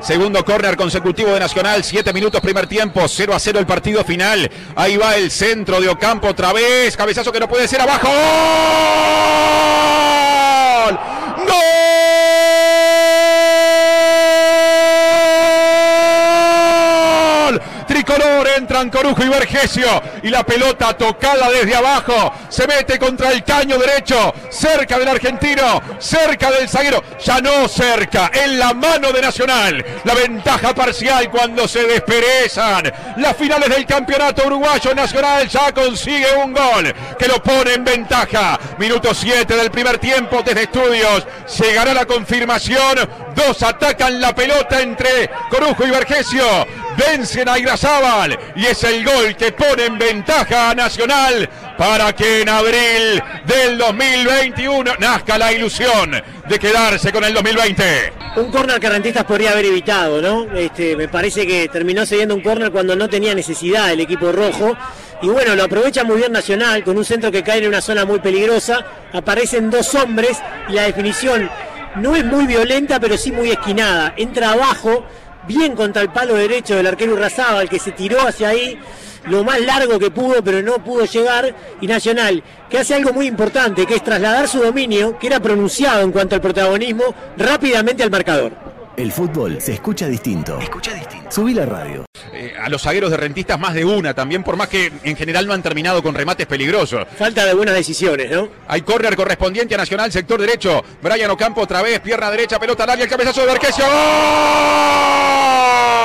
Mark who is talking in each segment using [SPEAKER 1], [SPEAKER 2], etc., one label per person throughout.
[SPEAKER 1] Segundo córner consecutivo de Nacional, 7 minutos primer tiempo, 0 a 0 el partido final. Ahí va el centro de Ocampo otra vez, cabezazo que no puede ser abajo. Tricolor entran Corujo y Vergesio y la pelota tocada desde abajo se mete contra el caño derecho, cerca del argentino, cerca del zaguero, ya no cerca, en la mano de Nacional. La ventaja parcial cuando se desperezan las finales del campeonato uruguayo Nacional ya consigue un gol que lo pone en ventaja. Minuto 7 del primer tiempo desde estudios. Llegará la confirmación. Dos atacan la pelota entre Corujo y Vergesio vencen a Irazábal y es el gol que pone en ventaja a Nacional para que en abril del 2021 nazca la ilusión de quedarse con el 2020.
[SPEAKER 2] Un córner que Rentistas podría haber evitado, ¿no? Este, me parece que terminó cediendo un córner cuando no tenía necesidad el equipo rojo. Y bueno, lo aprovecha muy bien Nacional con un centro que cae en una zona muy peligrosa. Aparecen dos hombres y la definición no es muy violenta, pero sí muy esquinada. Entra abajo, bien contra el palo derecho del arquero Urrazábal, que se tiró hacia ahí lo más largo que pudo, pero no pudo llegar. Y Nacional, que hace algo muy importante, que es trasladar su dominio, que era pronunciado en cuanto al protagonismo, rápidamente al marcador.
[SPEAKER 3] El fútbol se escucha distinto. Escucha distinto. Subí la radio.
[SPEAKER 1] Eh, a los zagueros de rentistas más de una también, por más que en general no han terminado con remates peligrosos.
[SPEAKER 2] Falta de buenas decisiones, ¿no?
[SPEAKER 1] Hay córner correspondiente a Nacional, sector derecho. Brian Ocampo otra vez, pierna derecha, pelota al área, el cabezazo de Vergesio. ¡Gol!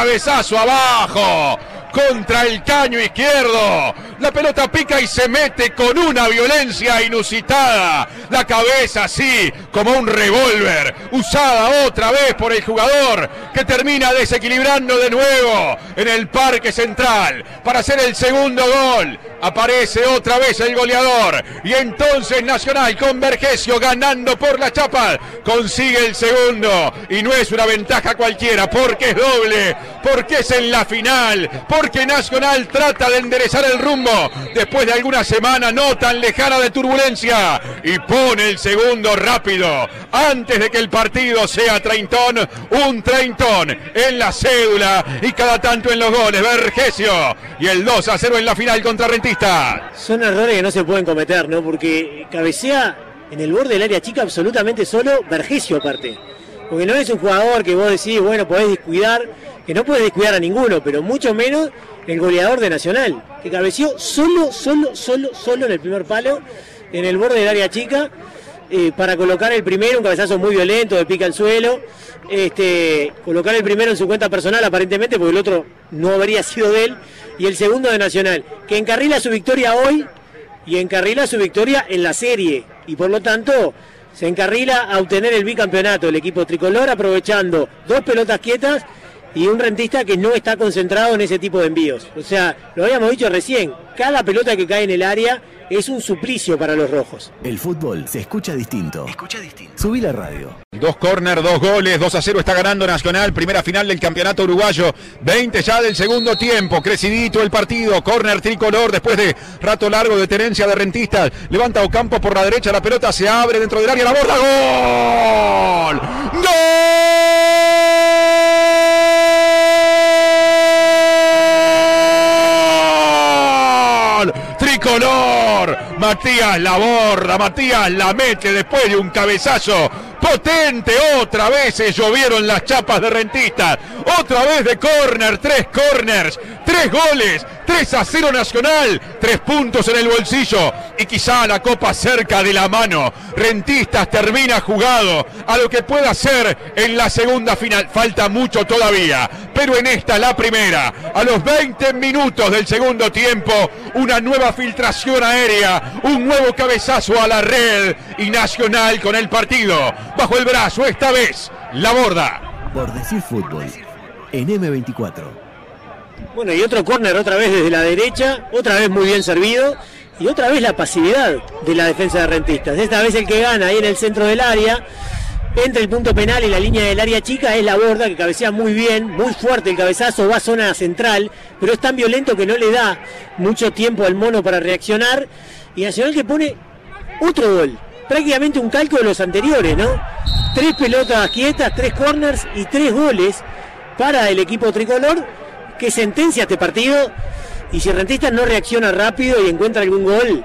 [SPEAKER 1] Cabezazo abajo contra el caño izquierdo. La pelota pica y se mete con una violencia inusitada. La cabeza así, como un revólver, usada otra vez por el jugador que termina desequilibrando de nuevo en el parque central para hacer el segundo gol. Aparece otra vez el goleador y entonces Nacional con Vergesio ganando por la chapa consigue el segundo y no es una ventaja cualquiera porque es doble, porque es en la final, porque Nacional trata de enderezar el rumbo después de alguna semana no tan lejana de turbulencia y pone el segundo rápido antes de que el partido sea treintón, un treintón en la cédula y cada tanto en los goles. Vergesio y el 2 a 0 en la final contra Rentistas.
[SPEAKER 2] Son errores que no se pueden cometer, ¿no? Porque cabecea en el borde del área chica absolutamente solo Vergesio aparte. Porque no es un jugador que vos decís, bueno, podés descuidar, que no puedes descuidar a ninguno, pero mucho menos el goleador de Nacional, que cabeció solo, solo, solo, solo en el primer palo, en el borde del área chica, eh, para colocar el primero, un cabezazo muy violento, de pica al suelo, este, colocar el primero en su cuenta personal aparentemente, porque el otro no habría sido de él, y el segundo de Nacional, que encarrila su victoria hoy y encarrila su victoria en la serie, y por lo tanto se encarrila a obtener el bicampeonato el equipo tricolor, aprovechando dos pelotas quietas y un rentista que no está concentrado en ese tipo de envíos. O sea, lo habíamos dicho recién, cada pelota que cae en el área es un suplicio para los rojos.
[SPEAKER 3] El fútbol se escucha distinto. Escucha distinto. Subí la radio.
[SPEAKER 1] Dos córner, dos goles, 2 a 0 está ganando Nacional, primera final del campeonato uruguayo, 20 ya del segundo tiempo, crecidito el partido, córner tricolor después de rato largo de tenencia de rentistas, levanta Ocampo por la derecha, la pelota se abre dentro del área, la borda, gol, gol, tricolor, Matías la borda, Matías la mete después de un cabezazo potente. Otra vez se llovieron las chapas de rentistas. Otra vez de córner, tres corners, tres goles, 3 a 0 Nacional, tres puntos en el bolsillo y quizá la copa cerca de la mano. Rentistas termina jugado a lo que pueda ser en la segunda final. Falta mucho todavía, pero en esta la primera, a los 20 minutos del segundo tiempo, una nueva filtración aérea, un nuevo cabezazo a la red y Nacional con el partido bajo el brazo, esta vez la borda.
[SPEAKER 3] Por decir fútbol. En M24.
[SPEAKER 2] Bueno, y otro córner otra vez desde la derecha, otra vez muy bien servido. Y otra vez la pasividad de la defensa de rentistas. Esta vez el que gana ahí en el centro del área. Entre el punto penal y la línea del área chica es la borda que cabecea muy bien, muy fuerte el cabezazo, va a zona central, pero es tan violento que no le da mucho tiempo al mono para reaccionar. Y Nacional que pone otro gol, prácticamente un calco de los anteriores, ¿no? Tres pelotas quietas, tres corners y tres goles para el equipo tricolor que sentencia este partido. Y si Rentistas no reacciona rápido y encuentra algún gol,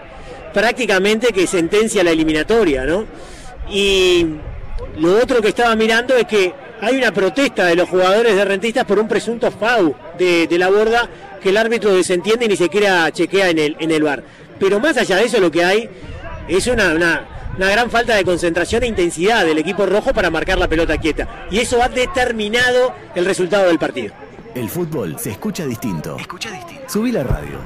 [SPEAKER 2] prácticamente que sentencia la eliminatoria, ¿no? Y lo otro que estaba mirando es que hay una protesta de los jugadores de Rentistas por un presunto FAU de, de la borda que el árbitro desentiende y ni siquiera chequea en el, en el bar. Pero más allá de eso lo que hay es una, una, una gran falta de concentración e intensidad del equipo rojo para marcar la pelota quieta. Y eso ha determinado el resultado del partido.
[SPEAKER 3] El fútbol se escucha distinto. Escucha distinto. Subí la radio.